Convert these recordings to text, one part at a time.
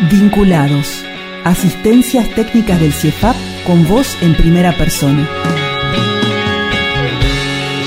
Vinculados. Asistencias técnicas del CIEFAP con voz en primera persona.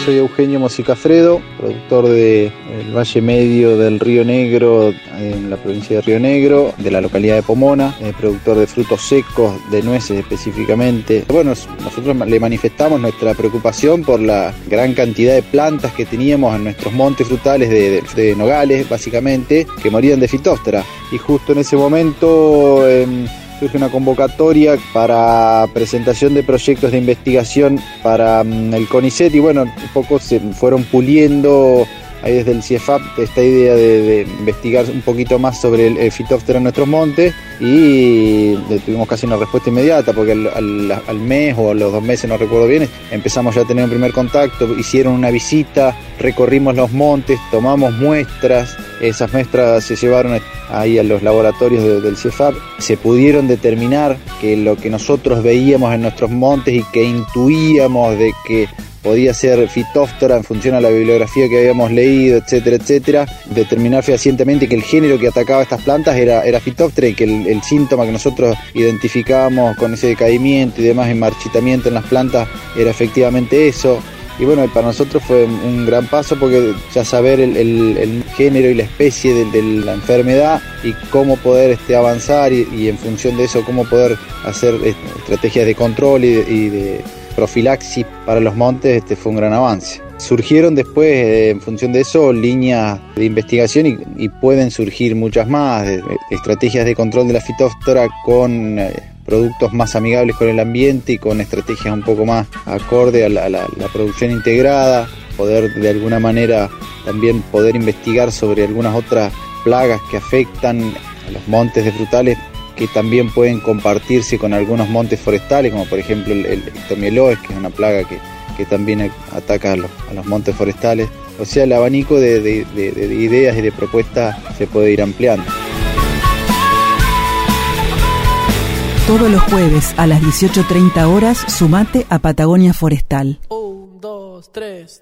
Soy Eugenio Mosicafredo, productor de el Valle Medio del Río Negro en la provincia de Río Negro, de la localidad de Pomona, eh, productor de frutos secos, de nueces específicamente. Bueno, nosotros le manifestamos nuestra preocupación por la gran cantidad de plantas que teníamos en nuestros montes frutales de, nogales, básicamente, que morían de fitóstera. Y justo en ese momento... Em, surge una convocatoria para presentación de proyectos de investigación para mm, el CONICET y bueno, un poco se fueron puliendo ahí desde el CIEFAP esta idea de, investigar un poquito más sobre el, el fitóptero en nuestros montes y tuvimos casi una respuesta inmediata porque al, mes o a los dos meses, no recuerdo bien, empezamos ya a tener un primer contacto, hicieron una visita, recorrimos los montes, tomamos muestras, esas muestras se llevaron ahí a los laboratorios del CIEFAP, se pudieron determinar que lo que nosotros veíamos en nuestros montes y que intuíamos de que podía ser fitóftora en función a la bibliografía que habíamos leído, etcétera, etcétera, determinar fehacientemente que el género que atacaba estas plantas era, era y que el, síntoma que nosotros identificábamos con ese decaimiento y demás, en marchitamiento en las plantas, era efectivamente eso. Y bueno, para nosotros fue un gran paso porque ya saber el, género y la especie de, la enfermedad y cómo poder este, avanzar y, en función de eso cómo poder hacer este, estrategias de control y de profilaxis para los montes este fue un gran avance. Surgieron después, eh, en función de eso, líneas de investigación y, pueden surgir muchas más, estrategias de control de la fitóftora con eh, productos más amigables con el ambiente y con estrategias un poco más acorde a la, producción integrada, poder de alguna manera también poder investigar sobre algunas otras plagas que afectan a los montes de frutales que también pueden compartirse con algunos montes forestales, como por ejemplo el, el que es una plaga que, también ataca a los, montes forestales. O sea, el abanico de, ideas y de propuestas se puede ir ampliando. Todos los jueves a las 18.30 horas, sumate a Patagonia Forestal. Un, dos, tres.